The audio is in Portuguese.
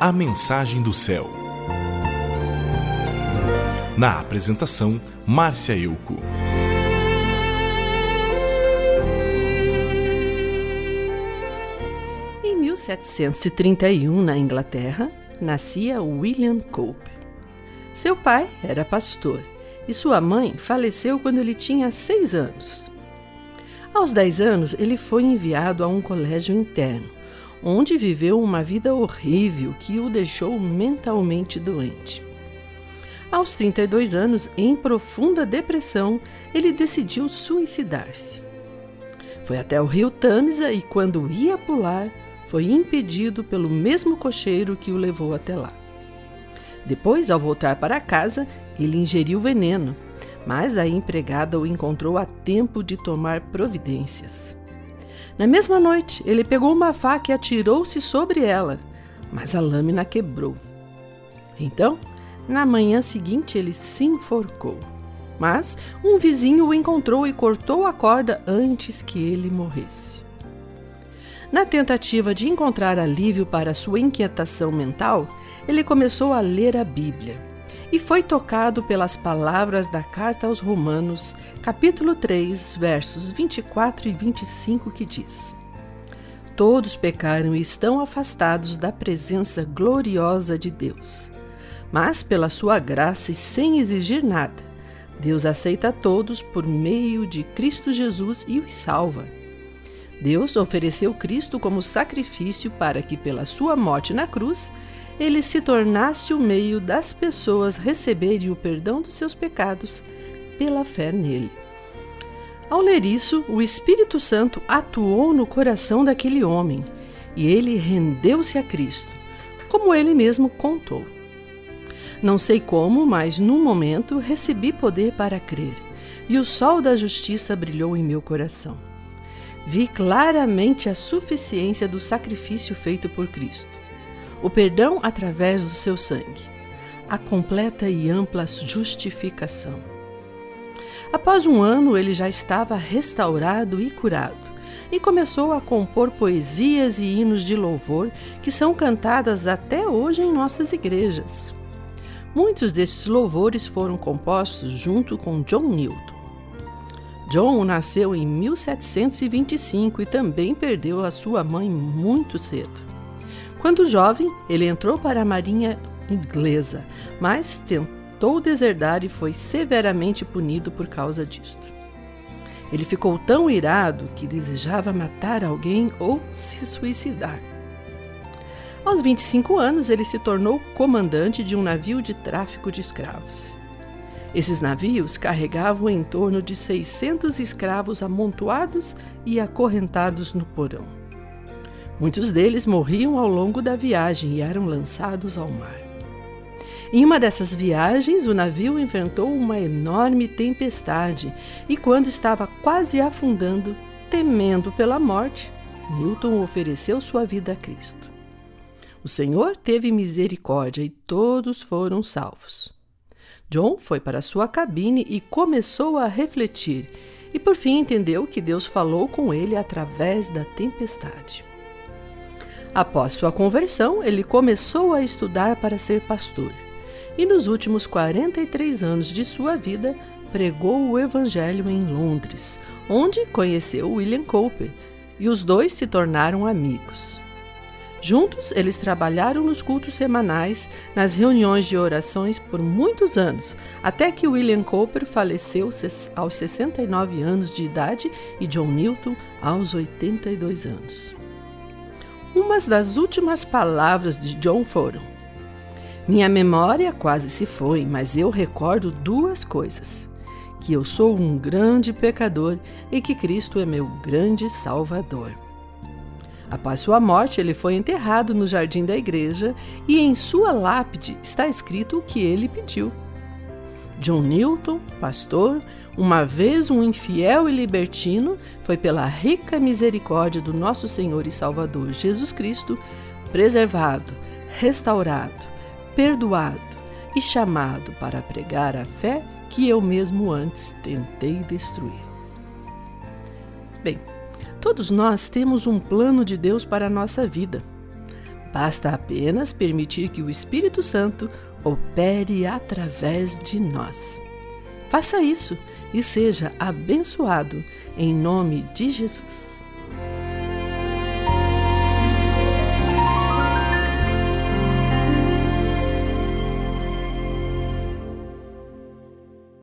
A Mensagem do Céu. Na apresentação, Márcia Euco. Em 1731, na Inglaterra, nascia William Cowper. Seu pai era pastor e sua mãe faleceu quando ele tinha seis anos. Aos dez anos, ele foi enviado a um colégio interno, onde viveu uma vida horrível que o deixou mentalmente doente. Aos 32 anos, em profunda depressão, ele decidiu suicidar-se. Foi até o rio Tâmisa e, quando ia pular, foi impedido pelo mesmo cocheiro que o levou até lá. Depois, ao voltar para casa, ele ingeriu veneno, mas a empregada o encontrou a tempo de tomar providências. Na mesma noite, ele pegou uma faca e atirou-se sobre ela, mas a lâmina quebrou. Então, na manhã seguinte, ele se enforcou. Mas um vizinho o encontrou e cortou a corda antes que ele morresse. Na tentativa de encontrar alívio para sua inquietação mental, ele começou a ler a Bíblia e foi tocado pelas palavras da carta aos Romanos, capítulo 3, versos 24 e 25, que diz: Todos pecaram e estão afastados da presença gloriosa de Deus. Mas, pela sua graça e sem exigir nada, Deus aceita todos por meio de Cristo Jesus e os salva. Deus ofereceu Cristo como sacrifício para que, pela sua morte na cruz, ele se tornasse o meio das pessoas receberem o perdão dos seus pecados pela fé nele. Ao ler isso, o Espírito Santo atuou no coração daquele homem e ele rendeu-se a Cristo, como ele mesmo contou. Não sei como, mas num momento recebi poder para crer, e o sol da justiça brilhou em meu coração. Vi claramente a suficiência do sacrifício feito por Cristo o perdão através do seu sangue, a completa e ampla justificação. Após um ano, ele já estava restaurado e curado e começou a compor poesias e hinos de louvor que são cantadas até hoje em nossas igrejas. Muitos desses louvores foram compostos junto com John Newton. John nasceu em 1725 e também perdeu a sua mãe muito cedo. Quando jovem, ele entrou para a Marinha Inglesa, mas tentou deserdar e foi severamente punido por causa disto. Ele ficou tão irado que desejava matar alguém ou se suicidar. Aos 25 anos, ele se tornou comandante de um navio de tráfico de escravos. Esses navios carregavam em torno de 600 escravos amontoados e acorrentados no porão. Muitos deles morriam ao longo da viagem e eram lançados ao mar. Em uma dessas viagens, o navio enfrentou uma enorme tempestade e, quando estava quase afundando, temendo pela morte, Newton ofereceu sua vida a Cristo. O Senhor teve misericórdia e todos foram salvos. John foi para sua cabine e começou a refletir, e por fim entendeu que Deus falou com ele através da tempestade. Após sua conversão, ele começou a estudar para ser pastor. E nos últimos 43 anos de sua vida, pregou o Evangelho em Londres, onde conheceu William Cowper, e os dois se tornaram amigos. Juntos, eles trabalharam nos cultos semanais, nas reuniões de orações por muitos anos, até que William Cowper faleceu aos 69 anos de idade e John Newton aos 82 anos. Umas das últimas palavras de John foram: Minha memória quase se foi, mas eu recordo duas coisas: que eu sou um grande pecador e que Cristo é meu grande Salvador. Após sua morte, ele foi enterrado no jardim da igreja e em sua lápide está escrito o que ele pediu. John Newton, pastor, uma vez um infiel e libertino, foi pela rica misericórdia do nosso Senhor e Salvador Jesus Cristo preservado, restaurado, perdoado e chamado para pregar a fé que eu mesmo antes tentei destruir. Bem, todos nós temos um plano de Deus para a nossa vida. Basta apenas permitir que o Espírito Santo opere através de nós. Faça isso e seja abençoado em nome de Jesus.